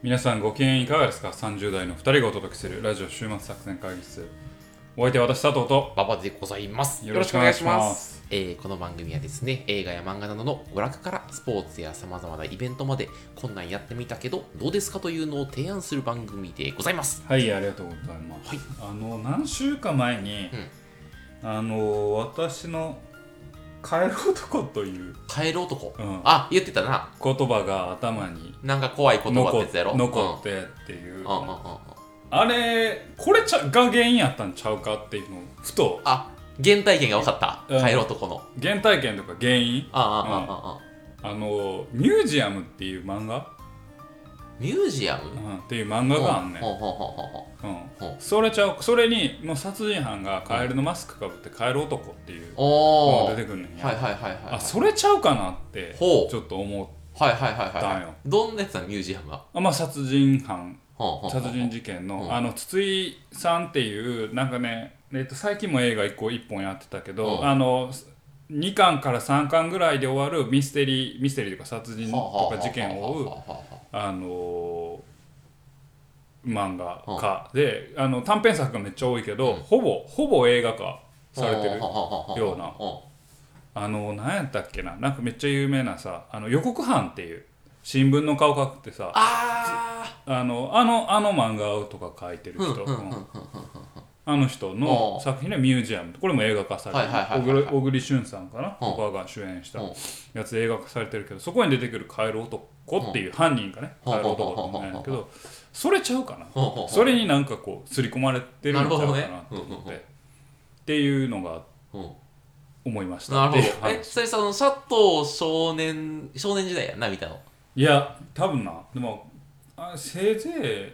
皆さんご機嫌いかがですか ?30 代の2人がお届けするラジオ週末作戦会議室。お相手は私佐藤と馬場でございます。よろしくお願いします。えーこの番組はですね、映画や漫画などの娯楽からスポーツや様々なイベントまで、こんなんやってみたけど、どうですかというのを提案する番組でございます。はい、ありがとうございます。はい。あの、何週間前に、あの、私の帰る男という帰る男。うんあ、言ってたな。言葉が頭になんか怖い言葉って残っやろ。残ってっていう。うん。あれ、これちゃが原因やったんちゃうかっていうのをふと、あ、原体験が分かった。うん帰る男の。原体験とか原因？あああああああの、ミュージアムっていう漫画、ミュージアム？うん、っていう漫画があんねん。それちゃうそれにもう殺人犯がカエルのマスクかぶってカエル男っていうのが出てくるねんや、はいはいはいはい。あそれちゃうかなってちょっと思うはいはいはいはいはい。どんなやつなのミュージアムは？あまあ殺人犯。殺人事件の。うん。あの筒井さんっていうなんかね、えっと、最近も映画1個1本やってたけどうん。あの2巻から3巻ぐらいで終わるミステリーミステリーとか殺人とか事件を追うあの漫画家であの短編作がめっちゃ多いけど、うん。ほぼほぼ映画化されてるよような。あの何やったっけななんかめっちゃ有名なさあの予告犯っていう新聞の顔描くってさああのあのあの漫画とか描いてるー人、あの人の作品でミュージアム。これも映画化されて小栗旬さんかな？うん。とかが主演したうん。やつ映画化されてるけどそこに出てくるカエル男っていう犯人がね？うん。カエル男って言うんやけどそれちゃうかな？それになんかこう刷り込まれてるんちゃうかなと思って、っていうのがうん。思いました。なるほど。えそれその佐藤少年少年時代やんな見たの？いや多分な。でもあせいぜ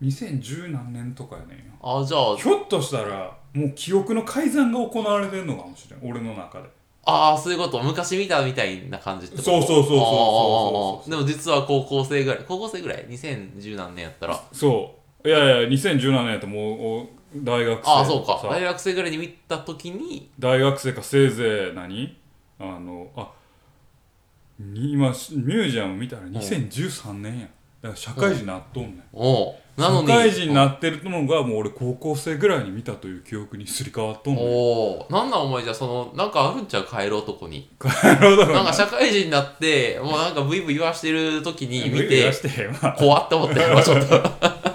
い2010何年とかやねんよあじゃあ。ひょっとしたらもう記憶の改ざんが行われてるのかもしれん。俺の中で。ああそういうこと。昔見たみたいな感じってこと？そうそうそうそうそうでも実は高校生ぐらい高校生ぐらい。2010何年やったら。そう。いやいや2017年やともうお大学生ああそうか。さ。大学生ぐらいに見た時に。大学生かせいぜい何あのあに今ミュージアム見たら2013年や。だから社会人なっとんねん。おうなのに。社会人になってるのがもう俺高校生ぐらいに見たという記憶にすり替わっとんねんおおなんなんお前じゃあそのなんかあるんちゃう帰る男に。なるほどなんか社会人になってもうなんかブイブイ言わしてる時に見言て怖って思ってまあちょっと。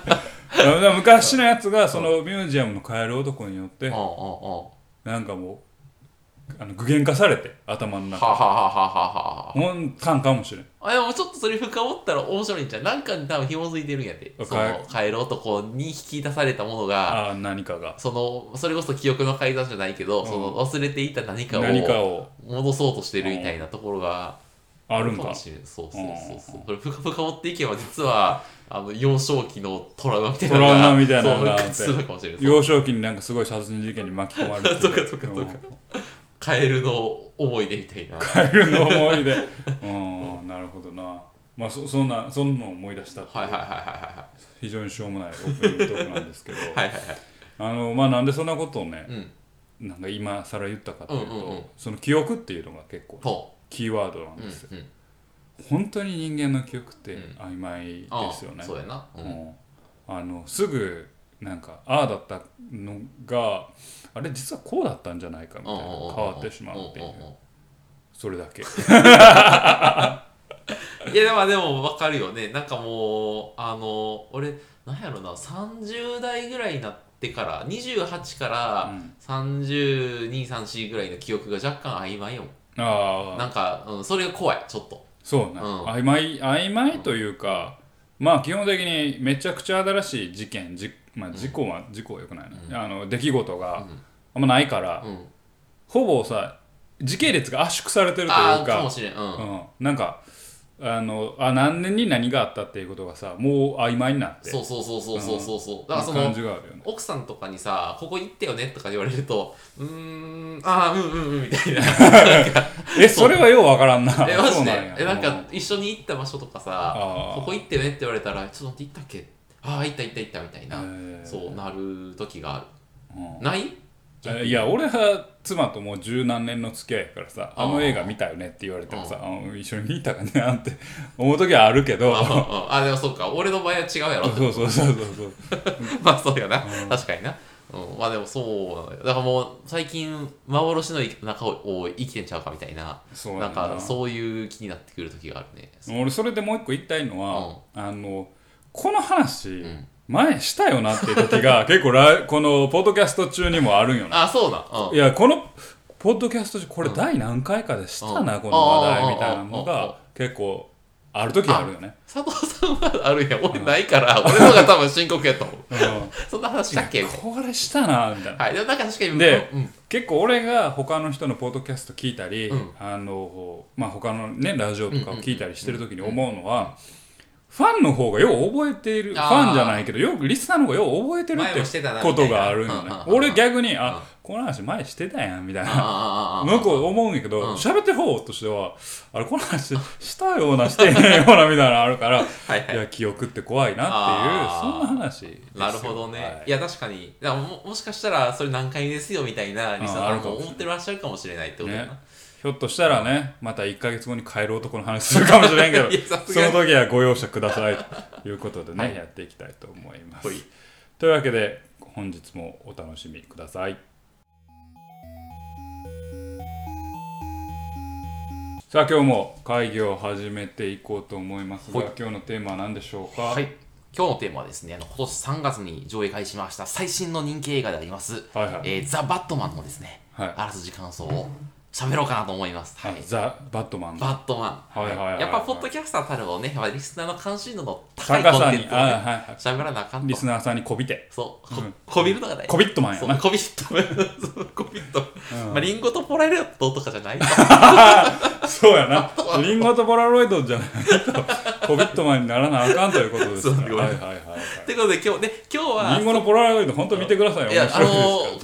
昔のやつがそのミュージアムのカエル男によってなんかもうあの具現化されて頭の中。はははははは。で本たんかもしれん。あでもちょっとそれ深掘ったら面白いんじゃんなんかに多分紐づいてるんやでわその帰る男に引き出されたものがああ何かが。そのそれこそ記憶の改ざんじゃないけど、うん。その忘れていた何かを戻そうとしてるみたいなところがかあるんか。もしれん。そうそうそうそう。これ深深掘っていけば実はあの幼少期のトラウマみたいなのがトラウマみたいなのがあって。幼少期になんかすごい殺人事件に巻き込まれてそう かそうか。そうかカエルの思い出みたいな。カエルの思い出。うんなるほどな。まあそそんなそんなのを思い出したっていう。はいはいはいは非常にしょうもないオープニングトークなんですけど。い はいはいはい。はいあのまあなんでそんなことをねうん。なんか今更言ったかというと、うんうんうん。その記憶っていうのが結構ほキーワードなんううんですよ、うん本当に人間の記憶ってうん。曖昧あですよね、そうやな。ううんんあのすぐなんかああだったのがあれ実はこうだったんじゃないかみたいな変わってしまうっていう。それだけ。いやでもでも分かるよね。なんかもうあの俺なんやろな30代ぐらいになってから28からうん。3234ぐらいの記憶が若干曖昧よ。ああなんか、うん、それが怖いちょっと。そうな、うん。曖昧曖昧というかまあ基本的にめちゃくちゃ新しい事件じ、まあ、事故は、事故はよくないな、あの出来事があんまないから、うん。ほぼさ時系列が圧縮されてるとあいうかうん。うん、なんかあのあ何年に何があったっていうことがさもう曖昧になって。そうそうそうそうそうそうそう。だからそ感のね。奥さんとかにさ「ここ行ったよね」とか言われると「うーんああうんうんうん」みたいな。えそれはようわからんな。えマジで？えなんかうん。一緒に行った場所とかさここ行ってねって言われたらちょっと待って行ったっけ？ああ行った行った行ったみたいな、そうなる時がある。うん。ない？いや俺は妻ともう十何年の付き合いやからさあの映画見たよねって言われてもさあ一緒に見たかねって 思う時はあるけど。ああでもそっか。俺の場合は違うやろそうそうそうそうそう。まあそうやな、確かにな、うん、まあでもそうだからもう最近幻の中を生きてんちゃうかみたいな。そうな。んかそういう気になってくる時があるね。俺それでもう一個言いたいのは、あのこの話、前したよなっていう時が 結構ラこのポッドキャスト中にもあるんよな。あそうな、うん、いやこのポッドキャスト中これ第何回かでしたな、この話題みたいなのが結構ある時あるよね。佐藤さんはあるんや俺ないから、俺の方が多分深刻やと思う。そんな話したっけ？これしたなみたいな。はいでもなんか確かにで、うん結構俺が他の人のポッドキャスト聞いたり、うん。あのまあ他のねラジオとかを聞いたりしてる時に思うのは、ファンの方がよう覚えている。ファンじゃないけどよくリスナーの方がよう覚えてるってことがあるんよね。俺逆にあこの話前してたやんみたいな。ああああ向こう思うんやけどうん喋、ってる方としてはあれこの話したようなしてへんようなみたいなのあるから はいや記憶って怖いなっていうそんな話なるほどね、はい。い、や確かに。だももしかしたらそれ何回ですよみたいなリスナーも思ってらっしゃるかもしれないってことやな、ねひょっとしたらねまた1か月後に帰る男の話するかもしれんけど その時はご容赦ください。ということでね、はい。やっていきたいと思います。というわけで本日もお楽しみください。さあ今日も会議を始めていこうと思いますがはい。今日のテーマは何でしょうか？はい。今日のテーマはですねあの今年3月に上映開始しました最新の人気映画であります「はいはい。えーザ・バットマン」のですね、はい。あらすじ感想を喋ろうかなと思います、はい。ザ・バットマン。バットマン、はいはいはいはい。やっぱポッドキャスターたるをねリスナーの関心度の高いコンテンツをね喋らなあかんと。リスナーさんにこびて。そう、ここびるのが大事。コビットマンやな。そう。コビットマン。そうコビットマン。まあ、リンゴとポラレットとかじゃないと。そうやな。リンゴとポラロイドじゃないと、コビットマンにならなあかんということですかそうら。はいはいはいとい。うことで、今日ね、今日はリン、ゴのポラロイド、本当見てくださいよ。いや、あの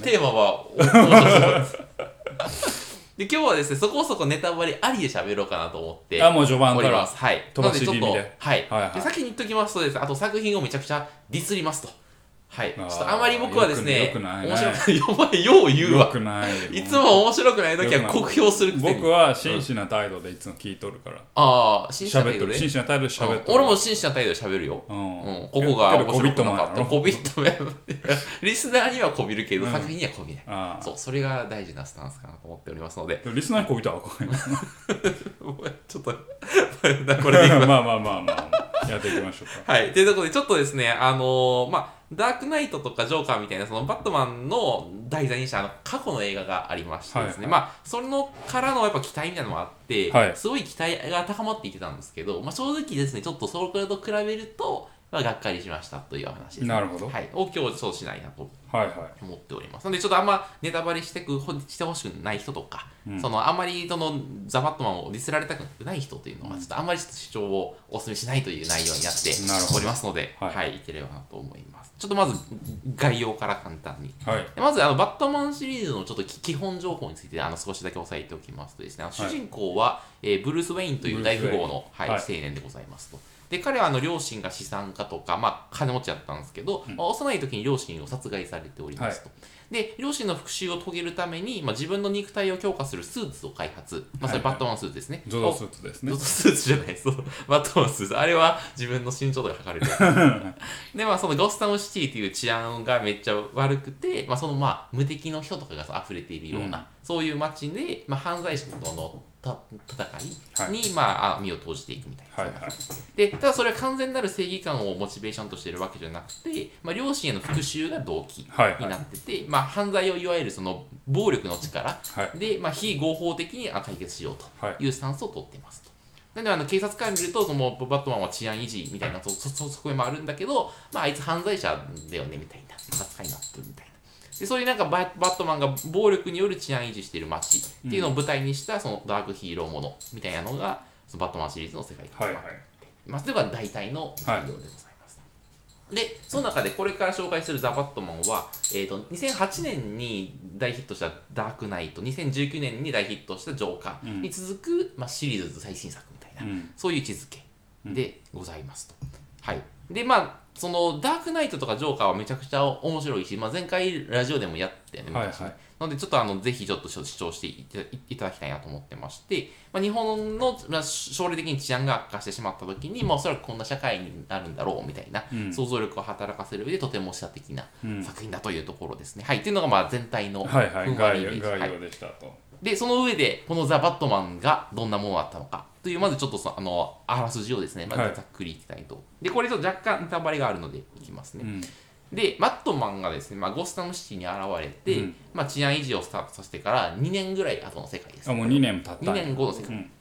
テーマは、お面白そうで、今日はですね、そこそこネタバレありで喋ろうかなと思って。あ、もう序盤から。はい。飛ばし気味でなのちょっとはい。はいはいで先に言っときますとですね、あと作品をめちゃくちゃディスりますと。はい。ちょっとあまり僕はですね、よくないね面白くない。お前、よう言うわ。よくない。いつも面白くない時は酷評するくせに僕は真摯な態度でいつも聞いとるから。ああ、真摯な。態度で真摯な態度で喋ってる。俺も真摯な態度で喋るよ。うん。うん、ここが面白くなかった。ココビットマン。リスナーにはこびるけど、うん作品にはこびない。ああ。そう、それが大事なスタンスかなと思っておりますので、リスナーにこびたらあかんよ。ちょっと、これでまあまあまあまあ。やっていきましょうか。はい。というところで、ちょっとですね、あのーまあ、ダークナイトとかジョーカーみたいな、そのバットマンの題材にしたあの過去の映画がありましてですね、はいまあ、それのからのやっぱ期待みたいなのもあって、はいすごい期待が高まっていってたんですけど、まあ、正直ですね、ちょっとそれと比べると、まあ、がっかりしましたという話です、ね。なるほどはい。を今日そうしないなとはいはい。思っております。なので、ちょっとあんまネタバレしてくしてほしくない人とか、そのあんまりそのザ・バットマンをディスられたくない人というのは、ちょっとあんまりちょっと主張をお勧めしないという内容になっておりますので、ははいい、い、ければなと思います。ちょっとまず概要から簡単に。はい。まずあのバットマンシリーズのちょっとき基本情報についてあの少しだけ押さえておきますとですね、主人公は、えーブルース・ウェインという大富豪の、はいはい青年でございますと。で彼はあの両親が資産家とか、まあ、金持ちだったんですけど、まあ幼い時に両親を殺害されておりますと。で両親の復讐を遂げるために、まあ、自分の肉体を強化するスーツを開発、まあ、それはいはいバットマンスーツですね。ゾゾスーツですねゾ。ゾスーツじゃないです。バットマンスーツ。あれは自分の身長とか測れる。で、まあ、そのゴスタムシティという治安がめっちゃ悪くて、まあ、そのまあ、無敵の人とかが溢れているような、うんそういう街で、まあ、犯罪者とのた戦いに、はまあ、あ身を投じていくみたいな。はいはい。で、ただそれは完全なる正義感をモチベーションとしているわけじゃなくて、まあ、両親への復讐が動機はいはいになってて、まあ、犯罪をいわゆるその暴力の力はいで、まあ、非合法的にあ解決しようと。はい。いうスタンスを取っていますと。なんであの警察官見るとそのバットマンは治安維持みたいなそそそ側面もあるんだけど、まあ、あいつ犯罪者だよねみたいな扱いになってるみたいな。でそういうなんかババットマンが暴力による治安維持している街っていうのを舞台にしたそのダークヒーローものみたいなのがそのバットマンシリーズの世界観はいはい。まあ、それが大体の内容でございます。で、その中でこれから紹介するザ・バットマンは、えー、と2008年に大ヒットしたダークナイト、2019年に大ヒットしたジョーカーに続く、まあ、シリーズ最新作みたいな、うんそういう位置づけでございますと。はい。で、まあ、そのダークナイトとかジョーカーはめちゃくちゃ面白いし、まあ、前回ラジオでもやってね、はいはい、なのでちょっとあのぜひちょっと主張していただきたいなと思ってまして、まあ、日本の、まあ、将来的に治安が悪化してしまった時に、まあ、おそらくこんな社会になるんだろうみたいな、うん、想像力を働かせる上でとても視的な作品だというところですね。うん、はい、っていうのがまあ全体のふんわりイメージ。概要でしたと。で、その上で、このザ・バットマンがどんなものだったのかという、まずちょっとあのあらすじをですね、まずざっくりいきたいと。はい、で、これと若干ネタバレがあるのでいきますね。うんで、マットマンがですね、まあ、ゴスタムシティに現れて、うん、まあ、治安維持をスタートさせてから2年ぐらい後の世界です、ね。あ、もう2年経った。2年後の世界。うん、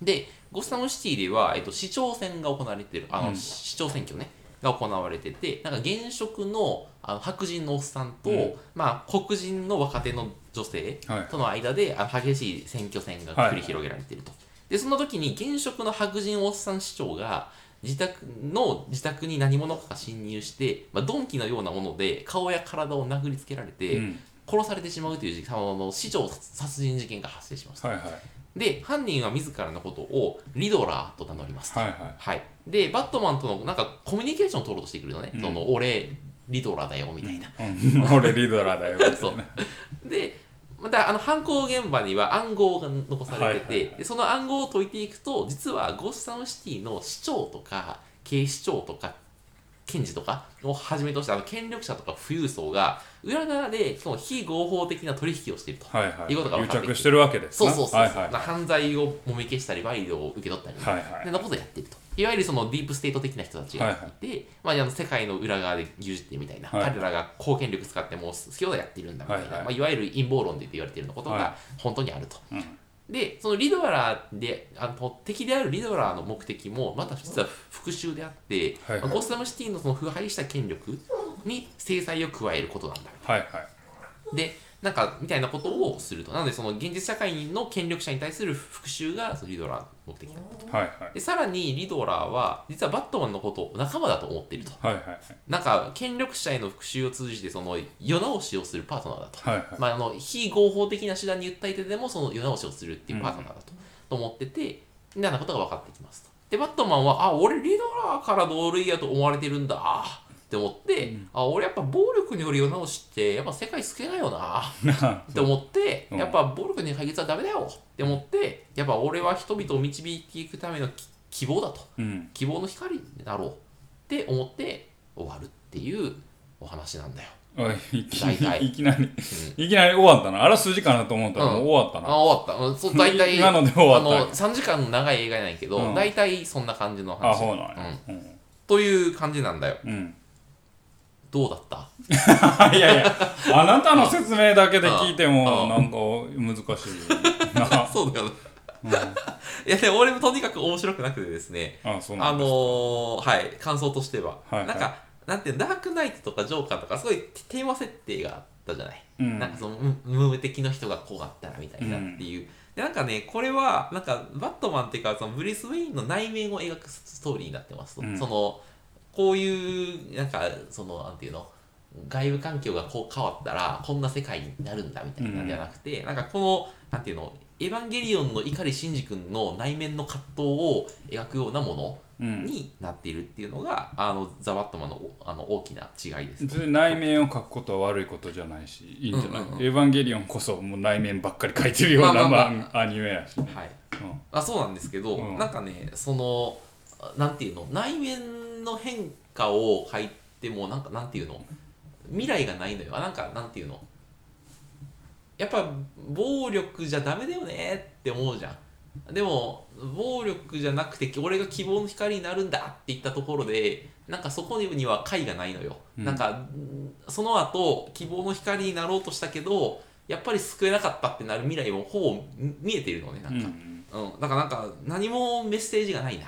で、ゴスタムシティでは、えっと、市長選が行われてる、あの、うん、市長選挙ね、が行われてて、なんか現職のあの白人のおっさんと、まあ、黒人の若手の女性との間で、はい、あ激しい選挙戦が繰り広げられていると。はい、で、その時に現職の白人おっさん市長が、自宅の自宅に何者かが侵入して、まあ、鈍器のようなもので顔や体を殴りつけられて、うん、殺されてしまうというあの市長殺人事件が発生します、はいはい、で犯人は自らのことをリドラーと名乗りますはい、はい。はい、でバットマンとのなんかコミュニケーションを取ろうとしてくるのね、うん、その俺リドラーだよみたいな、うん、俺リドラーだよみたいな。そう。でまたあの犯行現場には暗号が残されてて、はいはい、でその暗号を解いていくと実はゴッサムシティの市長とか警視庁とか検事とかをはじめとしたあの権力者とか富裕層が裏側でその非合法的な取引をしていると、はいはい、いうことが分かって癒着してるわけですそうそうそう、はいはい、犯罪をもみ消したり賄賂を受け取ったり、はいはい、なことをやっているといわゆるそのディープステート的な人たちがいて、はいはい、まあ、あの世界の裏側で牛耳ってるみたいな、はい、彼らが公権力使ってもう好きなやっているんだみたいな、はいはい。まあ、いわゆる陰謀論で言われているようなことが本当にあると。はいうん。で、そのリドラーで、あの敵であるリドラーの目的も、また実は復讐であって、はいはい、ゴッサムシティのその腐敗した権力に制裁を加えることなんだ。はいはい、で、なんか、みたいなことをすると。なので、その現実社会の権力者に対する復讐がリドラーの目的だと。はいはい、でさらに、リドラーは、実はバットマンのことを仲間だと思っていると。はいはいはい、なんか、権力者への復讐を通じて、その、世直しをするパートナーだと。はいはい、まあ、あの、非合法的な手段に訴えてでも、その世直しをするっていうパートナーだと。うん、と思ってて、みたいなことが分かってきますと。で、バットマンは、あ、俺リドラーから同類やと思われてるんだ。って思って、うん、あ俺やっぱ暴力による世直しってやっぱ世界救えないよな。って思って、やっぱ暴力に解決はダメだよ。って思ってやっぱ俺は人々を導いていくための希望だと、うん、希望の光だろうって思って終わるっていうお話なんだよ。いきいきなり、うん、いきなり終わったな。あらすじかなと思ったらもう終わったな、あ終わった。そう大体 今ので終わったあの3時間の長い映画やないけど、うん、大体そんな感じの話。あそうなんや、うん、という感じなんだよ、うんどうだった？いやいやあなたの説明だけで聞いてもなんか難しい そうだよね、うん、いやでも俺もとにかく面白くなくてですね。あそうなんあのー、はい感想としては、はいはい、なんかなんてダークナイトとかジョーカーとかすごいテーマ設定があったじゃない、うん、なんかその無敵の人がこうあったらみたいなっていう、うん、でなんかねこれはなんかバットマンっていうかそのブリス・ウェインの内面を描くストーリーになってますと、うん、そのこういうなんかそのなんていうの？外部環境がこう変わったらこんな世界になるんだみたいなじゃなくて、うん、なんかこのなんていうの？エヴァンゲリオンの碇シンジ君の内面の葛藤を描くようなものになっているっていうのが、うん、あのザ・バットマンのあの大きな違いです、ね、内面を描くことは悪いことじゃないしいいんじゃない、うんうんうん、エヴァンゲリオンこそもう内面ばっかり描いてるような、まあまあまあ、アニメやし、ね、はい、うん、あそうなんですけど、うん、なんかねそのなんていうの？内面の変化を書いてもなんかなんていうの？未来がないのよ。なんかなんていうの？やっぱ暴力じゃダメだよねって思うじゃん。でも暴力じゃなくて俺が希望の光になるんだって言ったところでなんかそこには解がないのよ、うん、なんかその後希望の光になろうとしたけどやっぱり救えなかったってなる未来もほぼ見えてるのねなんか、うん、うん、だからなんか何もメッセージがないな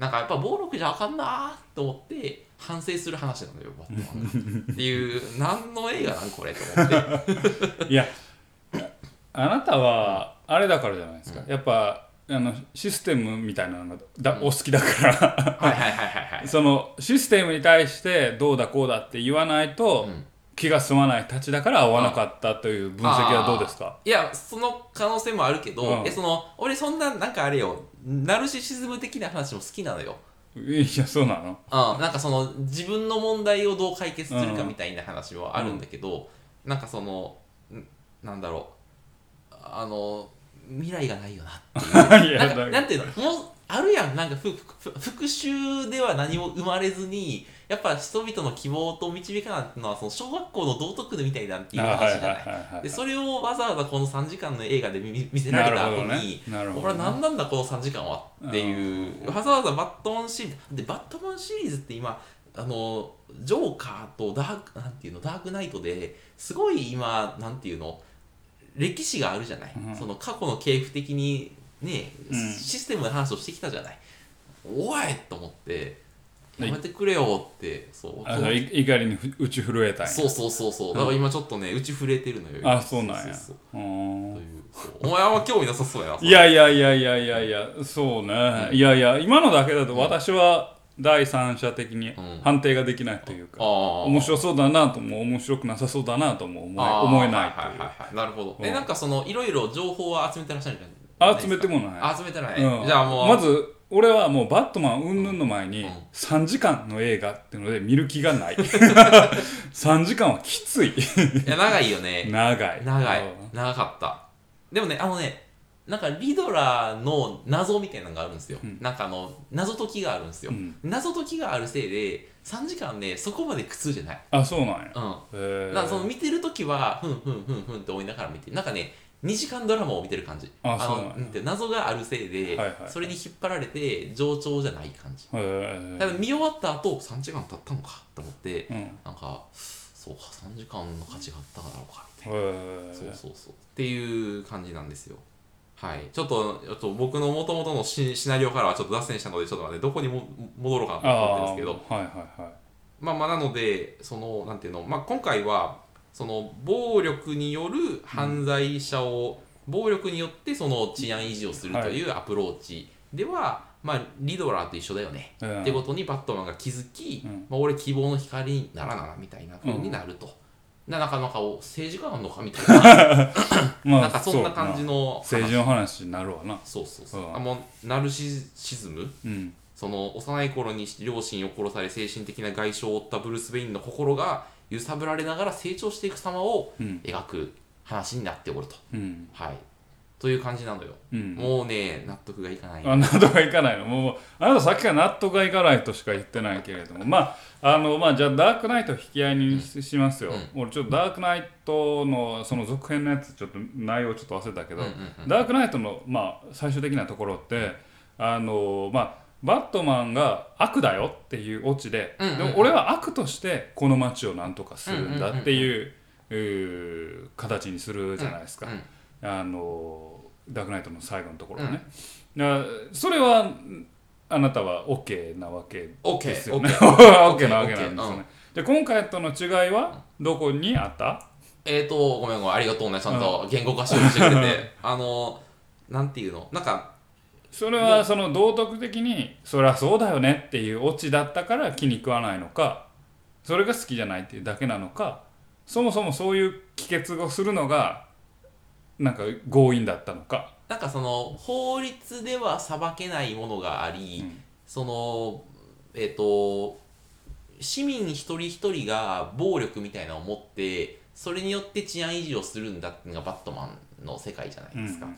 なんかやっぱ暴力じゃあかんなと思って反省する話なのよバットマンっていう何の映画なんこれと思って。いやあなたはあれだからじゃないですか、うん、やっぱあのシステムみたいなのがだ、うん、お好きだから。そのシステムに対してどうだこうだって言わないと、うん。気が済まないたちだから合わなかったという分析はどうですか？いやその可能性もあるけど、うん、えその俺そんななんかあれよナルシシズム的な話も好きなのよ。いやそうなの？うん、なんかその自分の問題をどう解決するかみたいな話はあるんだけど、なんかそのんなんだろう。あの未来がないよなっていう。なんかだなんていうの？もうあるやん。なんかふふ復讐では何も生まれずにやっぱ人々の希望と導かなっていうのはその小学校の道徳みたいなんていうあ話じゃない。でそれをわざわざこの3時間の映画で見見せられた後にね。なるほど俺は何なんだこの3時間はっていうわざわざバットマンシリーズ。でバットマンシリーズって今あのジョーカーとダークなんていうのダークナイトですごい今なんていうの歴史があるじゃない、うん。その過去の系譜的にね、うん。システムの話をしてきたじゃない。おい！と思ってはいやめてくれよってそう。あのい怒りにふ打ち震えたんや。そうそうそうそう。だから今ちょっとね打ち震えてるのよあそうなんや。そうそうう。ーん。というそう。お前はあんま興味なさそうやないやいやいやいやいやいやそうね、いやいや今のだけだと私は第三者的にん。判定ができないというか、ああ面白そうだなとも面白くなさそうだなとも思え思えないという、はいはいはいはい。なるほど、うん。えなんかそのいろいろ情報は集めてらっしゃるんじゃない集めてもない。あ集めてない、うん。じゃあもう。まず俺はもうバットマン云々の前にうん。3時間の映画っていうので見る気がない。3時間はきつい。いや長いよね。長い。長い。うん。長かった。でもねあのねなんかリドラーの謎みたいなのがあるんですよ、うん。なんかあの謎解きがあるんですよ、うん。謎解きがあるせいで3時間ねそこまで苦痛じゃない。あそうなんや。うん。だからその見てるときはふんふんふんふんって思いながら見てなんかね2時間ドラマを見てる感じ。のあそうなんんて謎があるせいで、はいはいそれに引っ張られて上調じゃない感じ。へえただ見終わった後3時間経ったのかと思ってうん。へなんかそうか3時間の価値があっただろうかみたいえなそうそうそう。っていう感じなんですよ。はい。ちょっとちょっと僕の元々のシシナリオからはちょっと脱線したのでちょっと待ってどこにも戻ろうかなと思ってるんですけど。あーはいはいはい。まあまあなのでそのなんていうの、まあ、今回はその暴力による犯罪者を、暴力によってその治安維持をするというアプローチでは、まあリドラーと一緒だよね、うん。ってことにバットマンが気づき、うん。まあ、俺希望の光にならなみたいな風になると。ななかなかお政治家あんのかみたいな、まあ なんかそんな感じのの政治の話になるわな。そうそうそう、うんあもうナルシシズム？うん。その幼い頃に両親を殺され精神的な外傷を負ったブルース・ウェインの心が揺さぶられながら成長していく様をうん。描く話になっておると。うん。はい。という感じなのよ。うん。もうね、納得がいかない。あ納得がいかないの。もうあなたさっきから納得がいかないとしか言ってないけれども。まああのまあじゃあダークナイトを引き合いにししますよ、俺ちょっとダークナイトのその続編のやつちょっと内容ちょっと忘れたけど、うんうんダークナイトのまあ最終的なところってあのまあバットマンが悪だよっていうオチで、うんうんうん。でも俺は悪としてこの街をなんとかするんだっていう,、形にするじゃないですか、うんあのダークナイトの最後のところね、だからそれはあなたは OK なわけオッケー、ですよね。オッケー。OK なわけなんですよね、で今回との違いはどこにあった？えーと、ごめんごめん、ありがとうね、ちゃんと言語化してくれて。あの、なんていうの？なんか、それはその道徳的にそりゃそうだよねっていうオチだったから気に食わないのかそれが好きじゃないっていうだけなのかそもそもそういう帰結をするのがなんか強引だったのか、なんかその、法律では裁けないものがあり、うん。その、えっ、と、市民一人一人が暴力みたいなのを持って、それによって治安維持をするんだっていうのがバットマンの世界じゃないですか。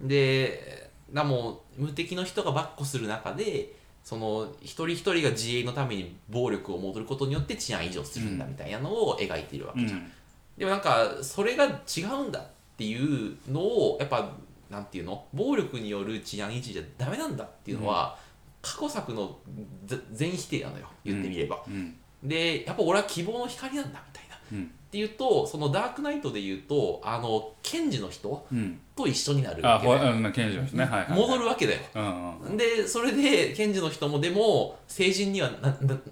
で、だもう無敵の人がばっこする中で、その一人一人が自衛のために暴力を戻ることによって治安維持をするんだみたいなのを描いているわけじゃん。うん。でもなんかそれが違うんだっていうのをやっぱなんていうの？暴力による治安維持じゃダメなんだっていうのは、過去作のぜ全否定なのよ。言ってみれば、うん。でやっぱ俺は希望の光なんだみたいなっうんていうとそのダークナイトで言うとあの検事の人うん。と一緒になるあわけだよほあの検事ですね。はいはい、はい、戻るわけだよ。うんうんでそれで検事の人もでも成人には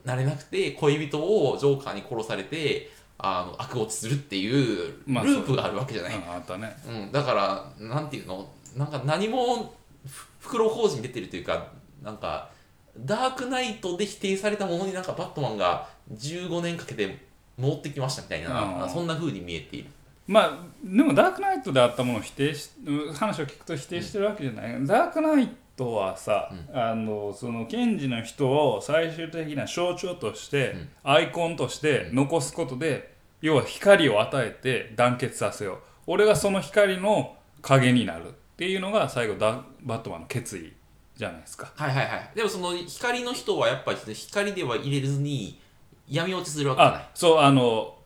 なれなくて恋人をジョーカーに殺されてあの悪落ちするっていうルまあープがあるわけじゃない、う。んあったね。うん、だからなんていうの？なんか何もふ袋小路に出てるというかなんかダークナイトで否定されたものになんかバットマンが15年かけて戻ってきましたみたいな、うんそんな風に見えている。まあでもダークナイトであったものを否定し話を聞くと否定してるわけじゃない、うん、ダークナイトはさ、うん、あのその検事の人を最終的な象徴として、うん、アイコンとして残すことで、要は光を与えて団結させよう。俺がその光の影になるっていうのが最後ダバットマンの決意じゃないですか。はいはいはい。でもその光の人はやっぱり光では入れずに闇落ちするわけじゃない。そうあの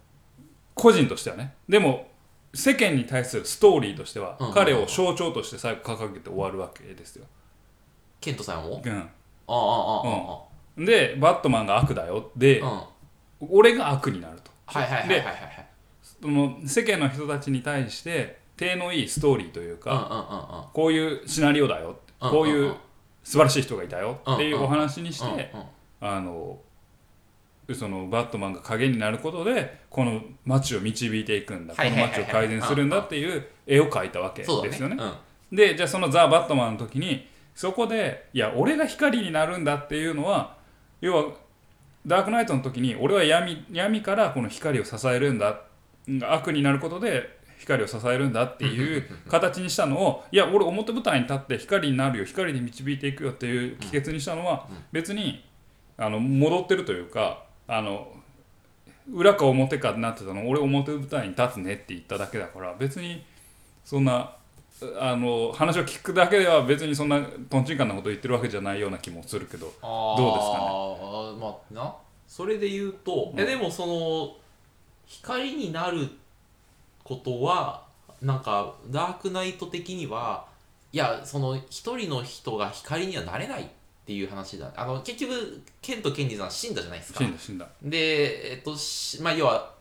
個人としてはね。でも世間に対するストーリーとしては、彼を象徴として最後掲げて終わるわけですよ。ケントさんを？うん。あああああ、うん、でバットマンが悪だよ。で、うん、俺が悪になると。はいはいはいはいはいその世間の人たちに対して手のいいストーリーというか、こういうシナリオだよ、こういう素晴らしい人がいたよ。っていうお話にして、あのそのバットマンが影になることでこの街を導いていくんだ。この街を改善するんだっていう絵を描いたわけですよね。でじゃあそのザ・バットマンの時にそこでいや俺が光になるんだっていうのは要はダークナイトの時に俺は闇闇からこの光を支えるんだ。悪になることで光を支えるんだっていう 形にしたのをいや俺表舞台に立って光になるよ。光に導いていくよっていう帰結にしたのは別にあの戻ってるというかあの裏か表かになってたの俺表舞台に立つねって言っただけだから別にそんなあの話を聞くだけでは別にそんなとんちんかんなこと言ってるわけじゃないような気もするけどどうですかね？あまあな。それで言うと、うん、えでもその光になることはなんかダークナイト的にはいやその一人の人が光にはなれないっていう話だ。あの結局ケント・ケンジさん死んだじゃないですか。死んだ死んだ。でえっとまあ要は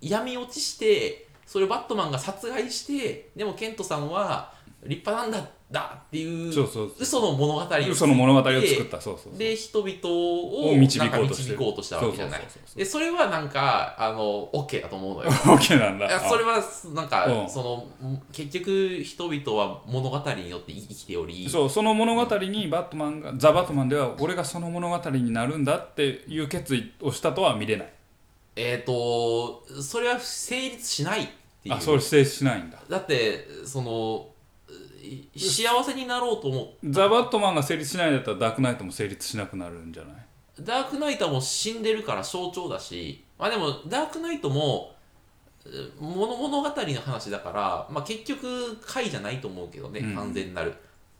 闇落ちしてそれをバットマンが殺害してでもケントさんは立派なんだだっていう嘘の物語を嘘の物語を作った。そうそうで人々を導こうとしてこうとしたわけじゃない。でそれはなんかあの OK だと思うのよ。OK なんだ。それはなんかその結局人々は物語によって生きておりそうその物語にバットマンがザ・バットマンでは俺がその物語になるんだっていう決意をしたとは見れない。えっ、ー、とそれは成立しないっていう。あそれ成立しないんだ。だってその幸せになろうと思う。ザ・バットマンが成立しないんだったらダークナイトも成立しなくなるんじゃない？ダークナイトはもう死んでるから象徴だしまあでもダークナイトも物物語の話だから、まあ、結局回じゃないと思うけどね、完全なる。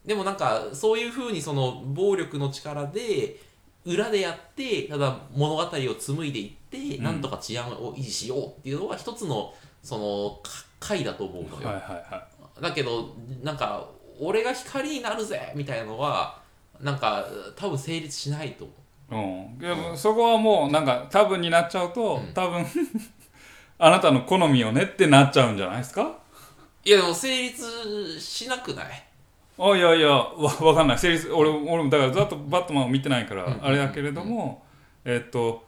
でもなんかそういうふうにその暴力の力で裏でやってただ物語を紡いでいって、うん、なんとか治安を維持しようっていうのは一つのその回だと思うのよ、はいはいはいだけどなんか俺が光になるぜみたいなのはなんか多分成立しないと思う、うん、でもそこはもうなんか多分になっちゃうと、うん、多分 あなたの好みをねってなっちゃうんじゃないですか？いやでも成立しなくない？あいやいやわ分かんない。成立俺俺もだからずっとバットマンを見てないからあれだけれども、えっと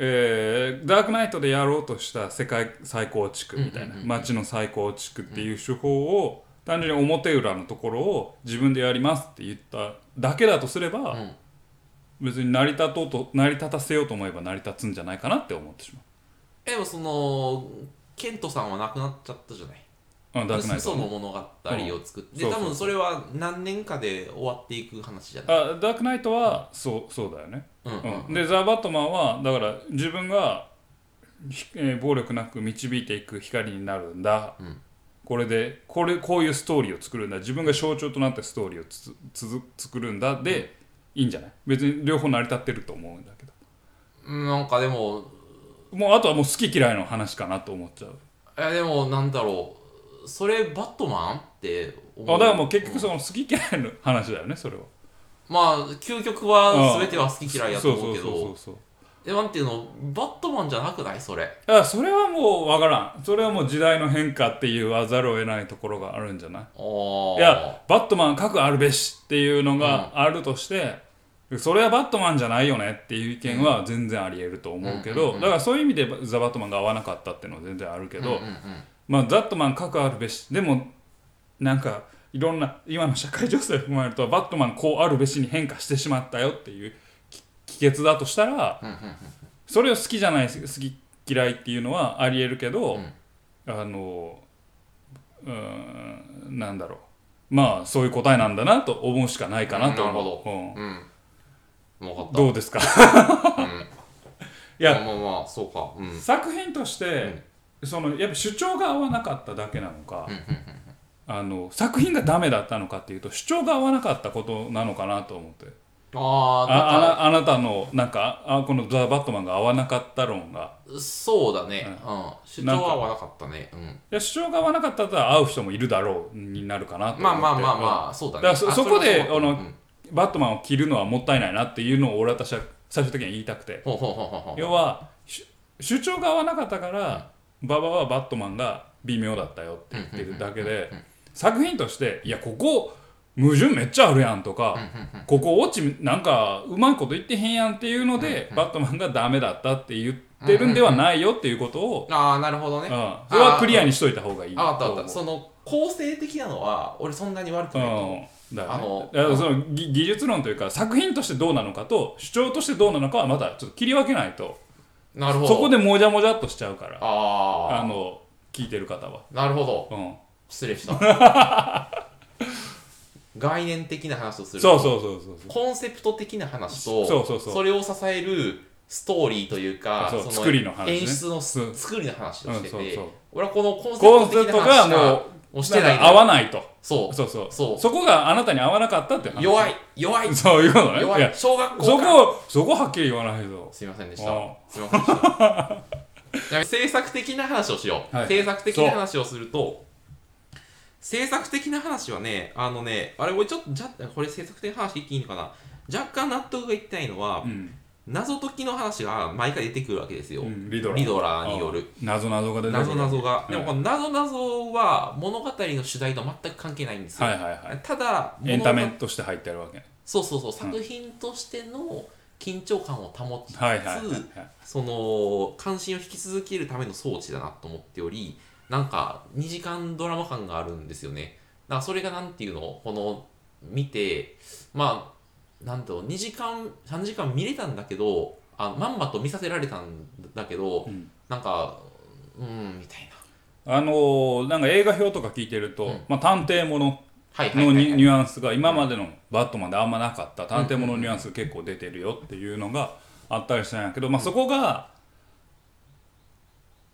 えー、ダークナイトでやろうとした世界再構築みたいな街の再構築っていう手法を単純に表裏のところを自分でやりますって言っただけだとすれば、別に成り立とうと成り立たせようと思えば成り立つんじゃないかなって思ってしまう。でもそのケントさんは亡くなっちゃったじゃない？あダークナイト、の。物語を作って、うん、で多分それは何年かで終わっていく話じゃない？あダークナイトは、そうそうだよね、うん、うん、でザ・バットマンはだから自分が、えー、暴力なく導いていく光になるんだ、うん、これでこれこういうストーリーを作るんだ。自分が象徴となったストーリーをつつ作るんだ。で、いいんじゃない？別に両方成り立ってると思うんだけど。なんかでももうあとはもう好き嫌いの話かなと思っちゃう。えでもなんだろうそれバットマン？って思う。あだからもう結局その好き嫌いの話だよねそれは。まあ究極は全ては好き嫌いやと思うけど。えなんていうのバットマンじゃなくない？それ。あそれはもう分からん。それはもう時代の変化って言わざるを得ないところがあるんじゃない？いやバットマン核あるべしっていうのがあるとして、うん、それはバットマンじゃないよねっていう意見は全然ありえると思うけど、だからそういう意味でザ・バットマンが合わなかったっていうのは全然あるけど、うんうんうんまあ、ザットマン核あるべし。でもなんかいろんな今の社会情勢を踏まえるとバットマンこうあるべしに変化してしまったよっていう帰結だとしたらそれを好きじゃない好き嫌いっていうのはありえるけど、あのうんなんだろう。まあそういう答えなんだなと思うしかないかなと。思う、なるほど、うん。うん。どうですか？うん。いや、まあまあまあそうか。うん。作品として、そのやっぱ主張が合わなかっただけなのか、うんうんあの作品がダメだったのかっていうと主張が合わなかったことなのかなと思って。ああああなたのなんかあこの「ザ・バットマン」が合わなかった論が。そうだね。うん。主張は合わなかったね。うん。いや主張が合わなかったら会う人もいるだろうになるかなと思って。まあまあまあまあそうだね。だそあそこであのうん。バットマンを切るのはもったいないなっていうのを俺私は最終的には言いたくて。要はし主張が合わなかったから馬場はバットマンが微妙だったよって言ってるだけで作品としていやここ矛盾めっちゃあるやんとかここオチなんかうまいこと言ってへんやんっていうのでバットマンがダメだったって言ってるんではないよっていうことをああなるほどね。うん。それはクリアにしといた方がいい。ああったあったとその構成的なのは俺そんなに悪くないと思う。うん。だからその技技術論というか作品としてどうなのかと主張としてどうなのかはまたちょっと切り分けないとなるほど。そこでもじゃもじゃっとしちゃうから。あああの聞いてる方は、なるほど。うん、失礼した。概念的な話をする。とそうそうそうそう。コンセプト的な話とそうそうそう。れを支えるストーリーというかそうそ作りの話ね。演出の作りの話をしてて、うんそうそう。俺はこのコンセプト的なセプトがも話してない。合わないと。そう。そうそう。そう。そこがあなたに合わなかったって話。弱い。弱い。そういうことね弱い。小学校そかこそこはっきり言わないとすいませんでした。あすいませんでした。じゃあ制作的な話をしよう、はい。制作的な話をすると制作的な話はねあのねあれ俺ちょっとじゃこれ制作的な話言っていいのかな。若干納得がいってないのは、うん謎解きの話が毎回出てくるわけですよ、うん。リドラ。リドラーによる。あ謎謎が出てくる。謎謎が、い。でもこの謎謎は物語の主題と全く関係ないんですよ、はいはいはい。ただエンタメとして入ってるわけ。そうそうそう。作品としての緊張感を保ちつつ、はいはいはいはいその関心を引き続けるための装置だなと思っておりなんか2時間ドラマ感があるんですよね。だからそれがなんていうの？この見てまあなんと2時間3時間見れたんだけどあまんまと見させられたんだけど、ん。なんかうんみたいな。あのーなんか映画表とか聞いてると、うん。まあ、探偵もののニュアンスが今までのバットマンであんまなかった。探偵もののニュアンスが結構出てるよっていうのがあったりしたんやけど、まあ、そこが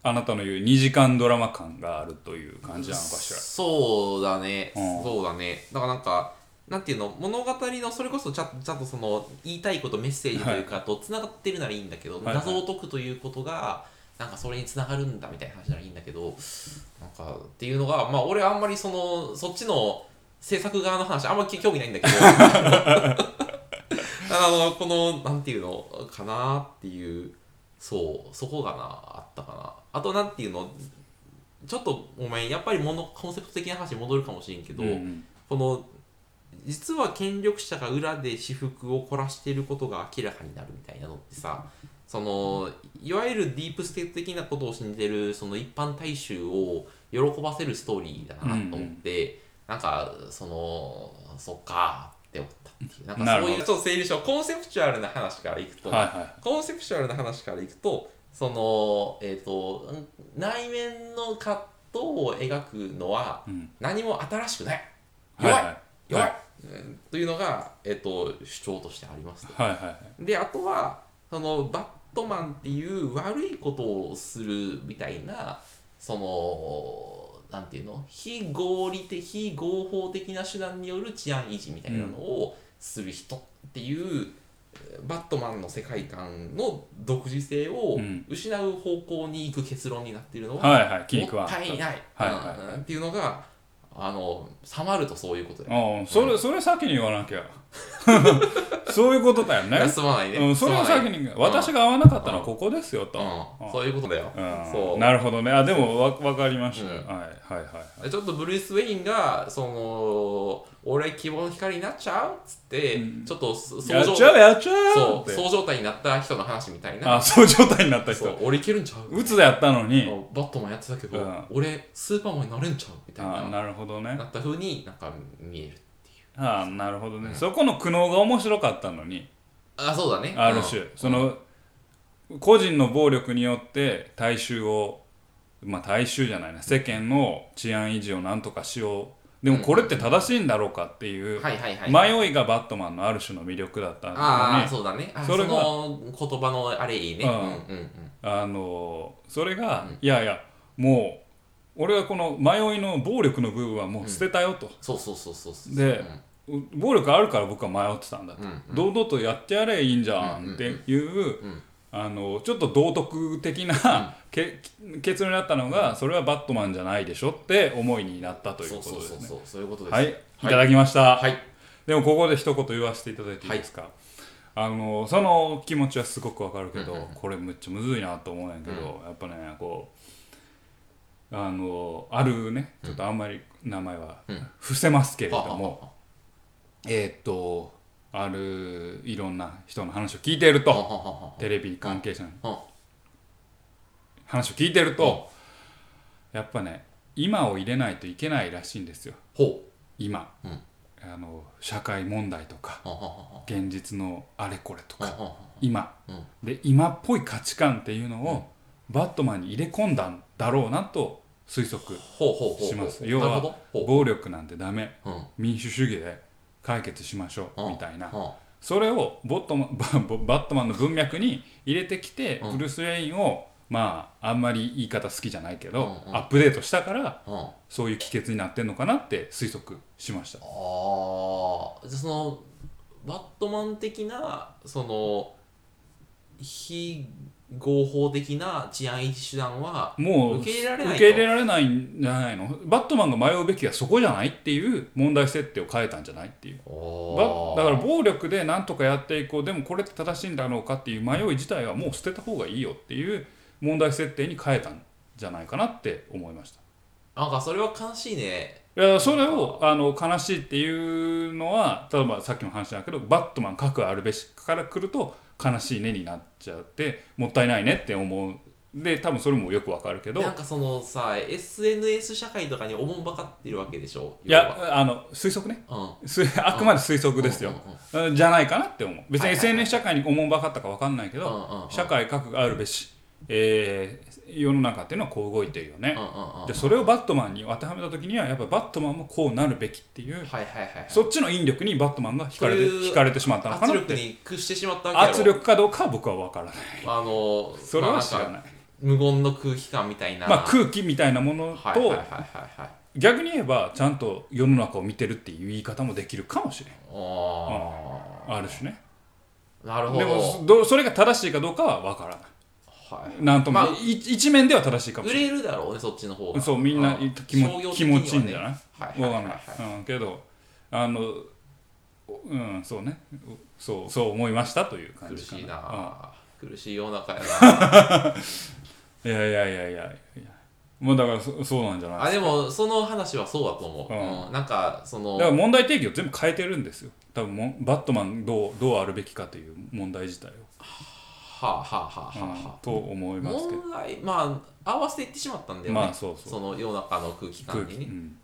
あなたの言う2時間ドラマ感があるという感じなのかしら。そうだね、うん。そうだね。だからなんかなんていうの？物語のそれこそちゃちゃんとその言いたいことメッセージというか、とつながってるならいいんだけど、はいはい。謎を解くということがなんかそれにつながるんだみたいな話ならいいんだけどなんかっていうのがまあ俺あんまりそのそっちの制作側の話あんまり興味ないんだけど あのこのなんていうのかなっていうそうそこがなあったかな。あとなんていうの？ちょっとごめんやっぱりものコンセプト的な話に戻るかもしれんけど、うん。この実は権力者が裏で私服を凝らしていることが明らかになるみたいなのってさそのいわゆるディープステート的なことを信じてるその一般大衆を喜ばせるストーリーだなと思って、なんかそのそっかって思ったっていう。なんかそういうちょっと整理しようコンセプチュアルな話からいくと、はいはコンセプチュアルな話からいくとそのえっと、内面の葛藤を描くのはうん。何も新しくない。はい弱い、はい。弱い、はうんというのが、えっと主張としてありますと。はいはいはい。であとはそのバットマンっていう悪いことをするみたいなそのなんていうの？非合理的非合法的な手段による治安維持みたいなのをする人っていう、バットマンの世界観の独自性をうん。失う方向に行く結論になっているのは、はいはい気に食わんもったいない、はいはい。うん。っていうのがあのサマるとそういうことだよね。うんそれそれ先に言わなきゃ そういうことだよね。すまないね。うん、それを先に。私が合わなかったのはここですよと、うん、そういうことだよ。なるほどね。あでもわ分かりました、うん。はいはいはいちょっとブルース・ウェインが、その、俺希望の光になっちゃうっつって、うん。ちょっとそやっちゃうやっちゃうそう、そう状態になった人の話みたいな。あそう状態になった人。俺いけるんちゃう？うつやったのに。バットマンやってたけど、うん。俺スーパーマンになれんちゃう？みたいあな。なるほどね。なった風になんか見えるっていう。あなるほどね、そこの苦悩が面白かったのに。あ、そうだね。ある種、うん。その個人の暴力によって大衆をまあ大衆じゃないな。世間の治安維持をなんとかしよう。でもこれって正しいんだろうかっていうはいはいはい迷いがバットマンのある種の魅力だったんああだそうだね。あそれがの言葉のあれいいね。ううんんうんうん。あのそれが、いやいやもう俺はこの迷いの暴力の部分はもう捨てたよと、そうそうそうそうで暴力あるから僕は迷ってたんだと、堂々とやってやればいいんじゃんっていう、んあのちょっと道徳的な、け結論になったのが、それはバットマンじゃないでしょって思いになったということですね。そういうことです。はい、い。ただきました、はい。でもここで一言言わせていただいていいですか、あのその気持ちはすごくわかるけど、これめっちゃむずいなと思うんやけど、やっぱねこうあのあるねちょっとあんまり名前はうん。伏せますけれども、はえーっとあるいろんな人の話を聞いているとテレビ関係者の。は話を聞いてるとやっぱね今を入れないといけないらしいんですよ。ほ今、うん。あの社会問題とか現実のあれこれとか今。うん。で今っぽい価値観っていうのをバットマンに入れ込んだんだろうなと推測します。要は暴力なんてダメ。うん。民主主義で解決しましょう。うん。みたいな。うん。それをボットマン ババットマンの文脈に入れてきてうん。ブルース・ウェインをまああんまり言い方好きじゃないけどうんうん。アップデートしたからうん。あそういう帰結になってんのかなって推測しました。あー。じゃあそのバットマン的なその非合法的な治安維持手段はもう受け入れられないと。受け入れられないんじゃないの？バットマンが迷うべきはそこじゃないっていう問題設定を変えたんじゃないっていう。ばだから暴力でなんとかやっていこうでもこれって正しいんだろうかっていう迷い自体はもう捨てた方がいいよっていう問題設定に変えたんじゃないかなって思いました。なんかそれは悲しいね。いやそれをあの悲しいっていうのは例えばさっきの話だけどバットマン核あるべしから来ると悲しいねになっちゃってもったいないねって思う。で多分それもよくわかるけど。なんかそのさ SNS 社会とかにおもんばかってるわけでしょ？いやあの推測ね。要はすあくまで推測ですよ。うんうんうん。じゃないかなって思う。別に SNS 社会におもんばかったかわかんないけど、うんうんうん。社会核があるべし、えー世の中っていうのはこう動いてるよね、うんうんうんでそれをバットマンに当てはめた時にはやっぱバットマンもこうなるべきっていう、はいはいはいはい。そっちの引力にバットマンが惹かれてそういう惹かれてしまったのか圧なって。力に屈してしまった圧力かどうかは僕は分からない。あのそれは知らない、無言の空気感みたいな。まあ、空気みたいなものと、逆に言えばちゃんと世の中を見てるっていう言い方もできるかもしれん。あある種ね。あなるほど。でもどそれが正しいかどうかは分からないはい。なんとも、まあい一面では正しいかも売しれない。れるだろうねそっちの方が。そうみんなうん気持商業的気持ちいいんじゃない？はいわかんないはい。はいはい、うん、けどあのうんそうね。そうそう思いましたという感じか苦しいな、な、苦しい世の中やな。うん、いやいやいやいやいや。もうだからそそうなんじゃないあでもその話はそうだと思う、うん。うん。なんかそのだから問題提起を全部変えてるんですよ。多分もバットマンどうどうあるべきかという問題自体を、はあはあはあはあ。うんはあと思いますけど。問題まあ合わせていってしまったんだよね、まあそうそう。その世の中の空気感にね。うん。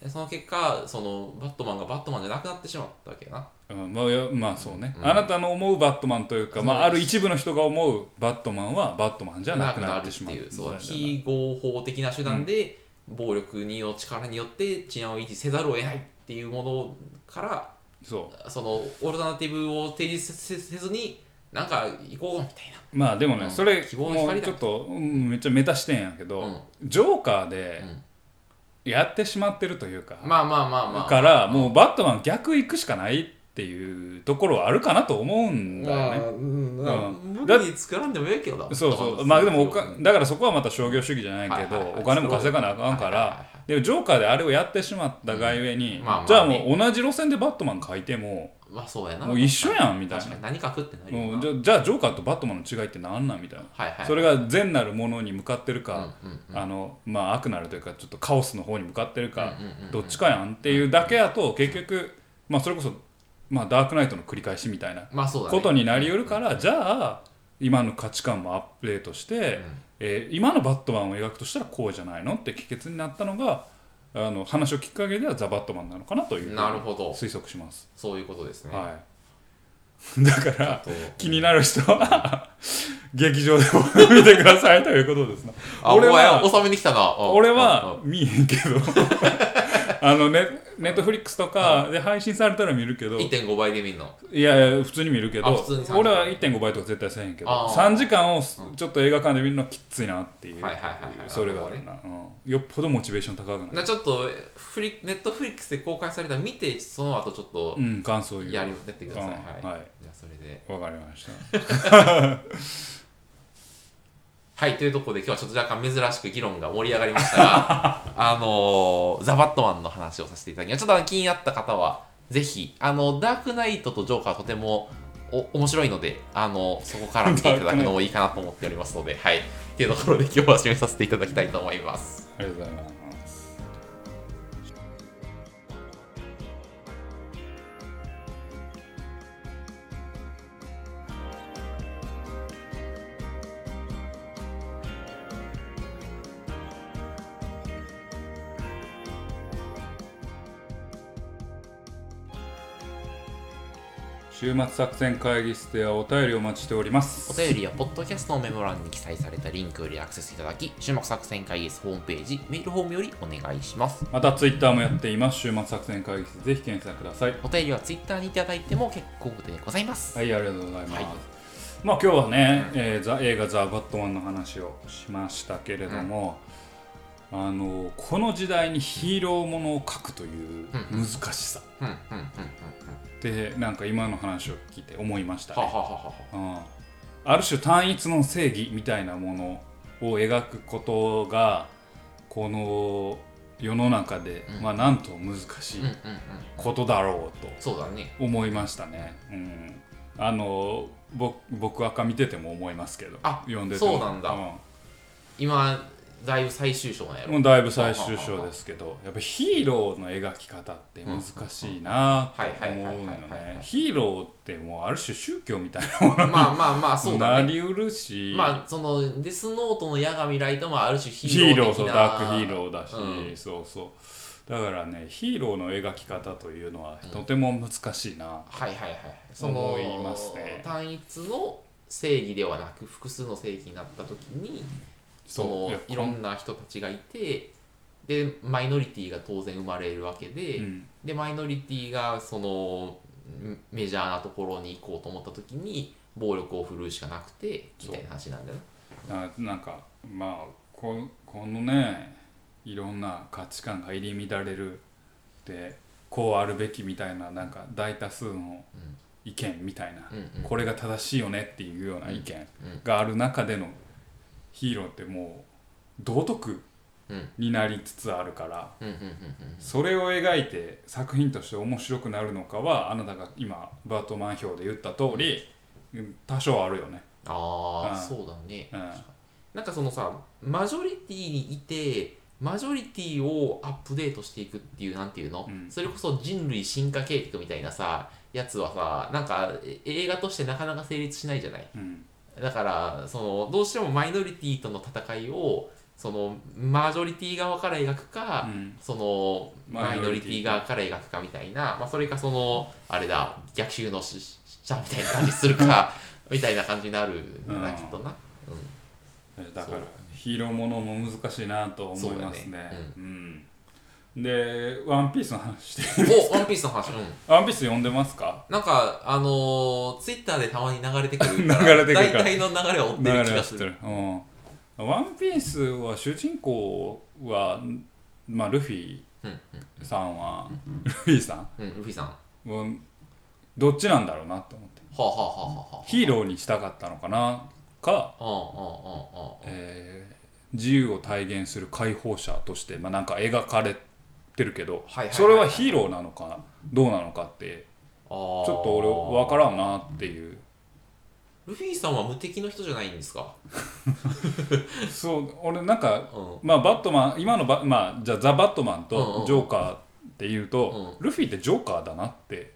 でその結果そのバットマンがバットマンじゃなくなってしまったわけやな。うんまあ、まあそうね、うん。あなたの思うバットマンというか、まあ、ある一部の人が思うバットマンはバットマンじゃなくなってしまう。っていう非合法的な手段で暴力にの力によって治安を維持せざるを得ないっていうものからそう。そのオルタナティブを提示せせずになんか行こうみたいまあでもね、うん。それ希望の光だもうちょっと、うんめっちゃメタ視点やけど、うん。ジョーカーでうん。やってしまってるというか、なまあまあまあまあ。からもうバットマン逆行くしかないっていうところはあるかなと思うんだよね。うん。うん。無理に作らんでもええけど。なそうそう。まあでもおかだからそこはまた商業主義じゃないけど、はいはいはい。お金も稼がなあかんかはいはいはい。らでもジョーカーであれをやってしまったがゆえに、うん。まあまあ。ねじゃあもう同じ路線でバットマン書いてもまあそうやな。もう一緒やんみたいな。確かに何書くってなるよな。もうじゃじゃあジョーカーとバットマンの違いって何なんみたいな、はいはい。それが善なるものに向かってるか、うんうんうん。あのまあ悪なるというかちょっとカオスの方に向かってるか、うんうんうんうん。どっちかやんっていうだけやと結局まあそれこそ、まあ、ダークナイトの繰り返しみたいなまあそうだね。ことになりうるから、じゃあ今の価値観もアップデートして、えー今のバットマンを描くとしたらこうじゃないの？って帰結になったのがあの話をきっかけではザ・バットマンなのかなというなるほど。推測します。そういうことですね。はい、だからと気になる人は 劇場でも見てくださいということですね俺は収めに来たな。俺は見えへんけど。あのねネットフリックスとかで配信されたら見るけど。1.5倍で見るの？いやいや普通に見るけど。俺は1.5倍とか絶対せえへんけど。3時間をちょっと映画館で見るのはきついなっていう。それがあるな、うん、よっぽどモチベーション高くなる。ちょっとフリネットフリックスで公開されたら見てその後ちょっと、うん、感想やりやってください、はい、じゃあそれで。わかりました はい、というところで今日はちょっと若干珍しく議論が盛り上がりましたが、あのー、ザ・バットマンの話をさせていただきます。ちょっと気になった方は、ぜひ、あの、ダークナイトとジョーカーとてもお面白いので、あの、そこから見ていただくのもいいかなと思っておりますので、はい。っていうところで今日は締めさせていただきたいと思います。ありがとうございます。週末作戦会議室ではお便りお待ちしております。お便りはポッドキャストのメモ欄に記載されたリンクよりアクセスいただき週末作戦会議室ホームページメールフォームよりお願いします。またツイッターもやっています。週末作戦会議室ぜひ検索ください。お便りはツイッターにいただいても結構でございます。はいありがとうございます、はい、まあ今日はね、えー、ザ映画「ザ・バットマン」の話をしましたけれども、うん、あのこの時代にヒーローものを書くという難しさ、ってなんか今の話を聞いて思いましたね。ある種単一の正義みたいなものを描くことがこの世の中で、うん、まあなんと難しいことだろうとそうだね。思いましたね。うん、あの僕僕赤見てても思いますけど。あ読んでてそうなんだ、うん、今だいぶ最終章なんやろ。もうだいぶ最終章ですけどやっぱヒーローの描き方って難しいなと思うのね。ヒーローってもうある種宗教みたいなものにまあまあまあそうだ、ね、なりうるし。まあそのデスノートの八神ライトもある種ヒーローそうダークヒーローだし、うん、そうそう。だからねヒーローの描き方というのはとても難しいな、うん、はいはい。はい思いますね。単一の正義ではなく複数の正義になった時にそのいろんな人たちがいてでマイノリティが当然生まれるわけで、うん、でマイノリティがそのメジャーなところに行こうと思った時に暴力を振るうしかなくてみたいな話なんだよななんかまあここのねいろんな価値観が入り乱れるでこうあるべきみたいななんか大多数の意見みたいな、うんうん、これが正しいよねっていうような意見がある中でのヒーローってもう道徳になりつつあるからそれを描いて作品として面白くなるのかはあなたが今バートマン表で言った通り多少あるよね。ああ、うん、そうだね、うん、なんかそのさマジョリティにいてマジョリティをアップデートしていくっていうなんていうの、うん、それこそ人類進化計画みたいなさやつはさなんか映画としてなかなか成立しないじゃない、うんだからそのどうしてもマイノリティとの戦いをそのマジョリティ側から描くか、うん、そのマイノリティ側から描くかみたいな、まあ、それかそのあれだ逆襲のし者みたいな感じするか みたいな感じになるんだきっとな、うん、だからヒーローものも難しいなと思いますね、ね、うん、うんで、ワンピースの話しておワンピースの話、うん。ワンピース読んでますか？なんか、あのー、ツイッターでたまに流れてくる 流れてくる大体の流れを追ってる気がする。うん。ワンピースは主人公は、まあ、ルフィさんは、ルフィさん、うん、ルフィさん。どっちなんだろうなと思って。はあ、はあははあ、ヒーローにしたかったのかな？か、えー、自由を体現する解放者として、まあ、なんか描かれて、ってるけど、それはヒーローなのかどうなのかってちょっと俺分からんなっていう。ルフィさんは無敵の人じゃないんですか？そう俺なんか、うん、まあバットマン今のバ、まあ、じゃあザ・バットマンとジョーカーっていうと、うん。うん、ルフィってジョーカーだなって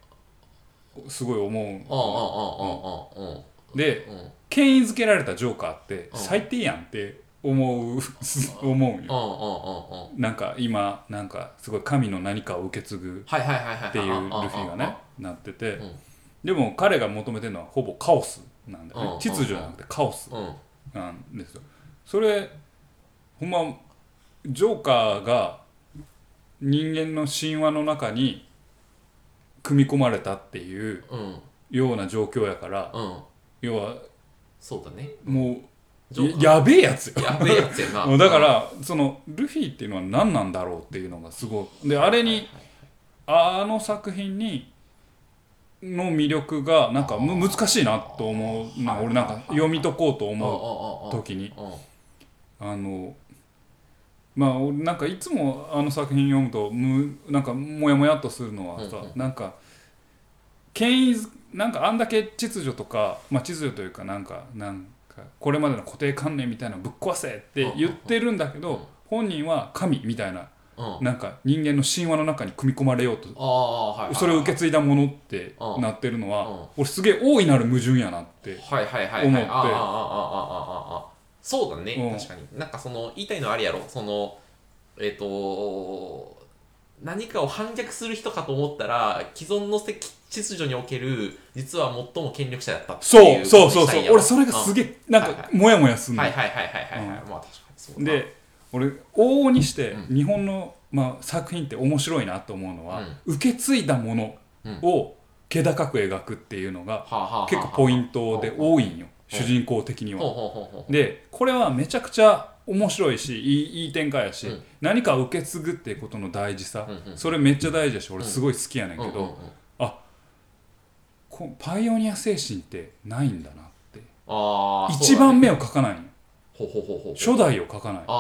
すごい思う。で、権威づけられたジョーカーって最低やんって思う 思うよ。なんか今なんかすごい神の何かを受け継ぐっていうルフィがねなってて。でも彼が求めてるのはほぼカオスなんだよね、うん。秩序じゃなくてカオスうん。なんですよ。それほんまジョーカーが人間の神話の中に組み込まれたっていううん。ような状況やからうん。要はそうだね。もややべえやつよ。やべえやつやな。だからそのルフィっていうのは何なんだろうっていうのがすごい。であれにあの作品にの魅力がなんかむ難しいなと思うな。俺なんか読み解こうと思う時に。あのまあ俺なんかいつもあの作品読むとむなんかモヤモヤっとするのはさ、うんうん。なんか権威づなんかあんだけ秩序とか、まあ、秩序というかなんかなんかこれまでの固定観念みたいなぶっ壊せって言ってるんだけど本人は神みたいななんか人間の神話の中に組み込まれようとそれを受け継いだものってなってるのは俺すげえ大いなる矛盾やなって思って。そうだね確かに。なんかその言いたいのあるやろ。そのえっと何かを反逆する人かと思ったら既存の秩序における実は最も権力者だったってそいううそうそうそう。俺それがすげえなんはいはかモヤモヤすんの、はいはいはいはいはいはい、うまあ確かにそうだで俺往々にしてう日本の、まあ、作品って面白いなと思うのは、うん。受け継いだものを気高く描くっていうのが結構ポイントで多いんよう。ん主人公的には。でこれはめちゃくちゃ面白いしいいいい展開やし、うん。何かを受け継ぐっていうことの大事さ、うんうんそれめっちゃ大事だし俺すごい好きやねんけど、パイオニア精神ってないんだなって。ああ一番目を書かないんよ。ほうほうほうほう。初代を書かないというか。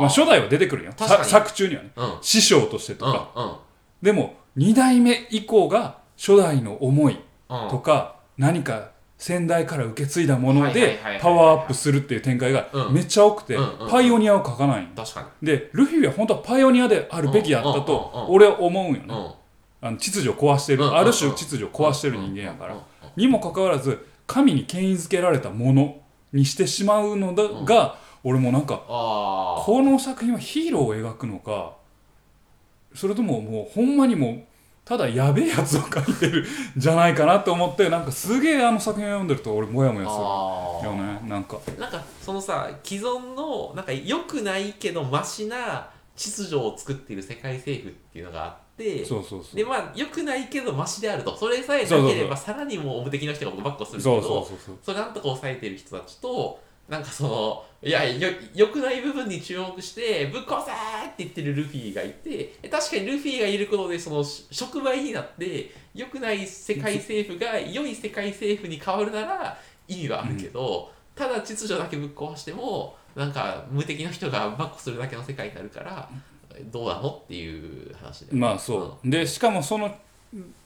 まあ、初代は出てくるんよ作中にはね。うん。師匠としてとか、うんうん。でも2代目以降が初代の思いうん。とか何か先代から受け継いだものでパワーアップするっていう展開がうん。めっちゃ多くてパイオニアを書かないんよ確かでルフィは本当はパイオニアであるべきやったと俺は思うんよねあの秩序を壊してる。うん。ある種秩序を壊してる人間やから。にもかかわらず神に権威づけられたものにしてしまうのだうん。が俺もなんかこの作品はヒーローを描くのかそれとももうほんまにもうただやべえやつを描いてるんじゃないかなと思ってなんかすげえあの作品を読んでると俺モヤモヤすあるよねなんか。なんかそのさ既存のなんか良くないけどマシな秩序を作っている世界政府っていうのがあってそうそうそう。でまあ良くないけどマシであると。それさえなければさらにもう表的な人がバックをするけどそうそうそうそう。それなんとか抑えてる人たちとなんかそのいやよ良くない部分に注目してぶっ壊せーって言ってるルフィがいて確かにルフィがいることでそのし触媒になって良くない世界政府が良い世界政府に変わるなら意味はあるけど、ただ秩序だけぶっ壊してもなんか無敵の人がバックするだけの世界になるからどうなの？っていう話でまあそう。でしかもその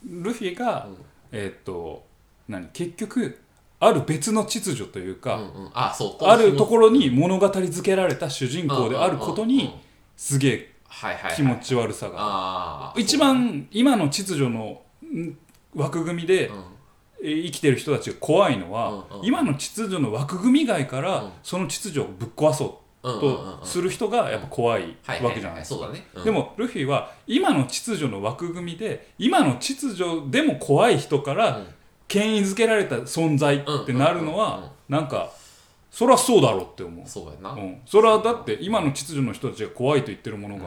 ルフィがうん。えーっと何？結局ある別の秩序といううんかうん、あそう。あるところに物語付けられた主人公であることにすげえ気持ち悪さが。一番今の秩序のん枠組みで生きてる人たちが怖いのは、うんうん。今の秩序の枠組み外から、うん。その秩序をぶっ壊そうとする人がやっぱ怖いはいわけじゃないですか。でもルフィは今の秩序の枠組みで今の秩序でも怖い人からうん。権威づけられた存在ってなるのはなんかそりゃそうだろうって思う、そうやな、うん、それはだって今の秩序の人たちが怖いと言ってるものが、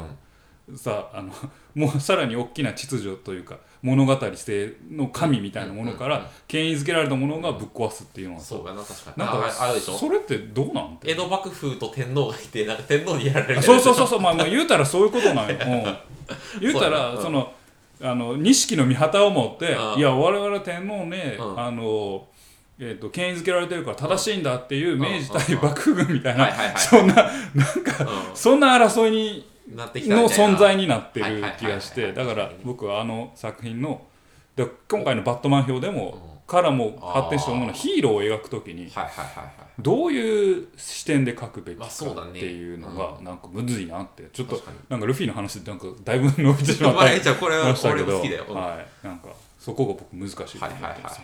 さあのもうさらに大きな秩序というか物語性の神みたいなものかうんうんうん。ら権威づけられたものがぶっ壊すっていうのはさ。そうやな確かに。なんかああれでしょ？それってどうなんて？江戸幕府と天皇がいてなんか天皇にやられるそうそうそうそう。まあまあ言うたらそういうことなんよ、うん、言うたらそのあの錦の御旗を持ってうん。いや我々天皇ねうん。あのえー、と権威づけられてるから正しいんだっていううん。明治対うん。幕府軍みたいなそんななんかそんな争いにの存在になってる気がしてだから僕はあの作品ので今回の「バットマン」表でもうんからも発展したもののヒーローを描くときにどういう視点で描くべきかっていうのがなんかむずいなって。ちょっとなんかルフィの話でなんかだいぶ伸びてしまった。まあじゃあこれはましたけど。はいはい。なんかそこが僕難しいと思ってます。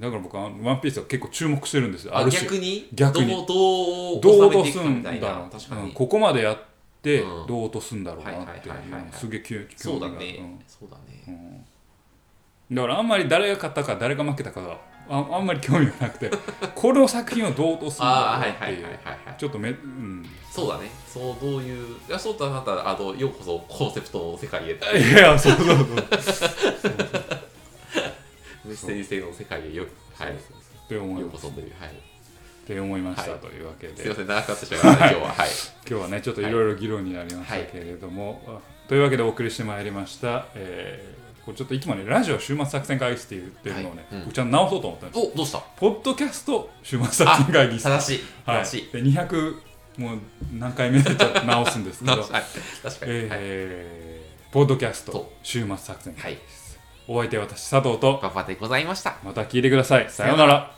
だから僕はワンピースは結構注目してるんですよ。あある種。逆に？逆に。どうどうどすんだろう。確かに、うん。ここまでやってうん。どう落とすんだろうなってすげえ興味がね、うん。そうだね、うん。だからあんまり誰が勝ったか誰が負けたかがああんまり興味がなくて この作品をどう落とすんだろうっていう。ちょっとめうん。そうだね。そうどういういやそうだなったらあのようこそコンセプトの世界へ。いやそうそうそう。メッセージ性の世界へよはい。って思いようますこそというはいって思いました、はいというわけで。すいません長くなってしまい今日ははい。今日はねちょっといろいろ議論になりましたけれども、あというわけでお送りしてまいりました、えーこれちょっといつもねラジオ週末作戦会議室って言ってるのをね、はい。うん。僕ちゃんと直そうと思ったんですおどうした？ポッドキャスト週末作戦会議室正しいはい、正しい。で200もう何回目で直すんですけど。はい。確かに。はい。えーポッドキャストと週末作戦会はい。議室お相手は私佐藤と。パパでございました。また聞いてください。さようなら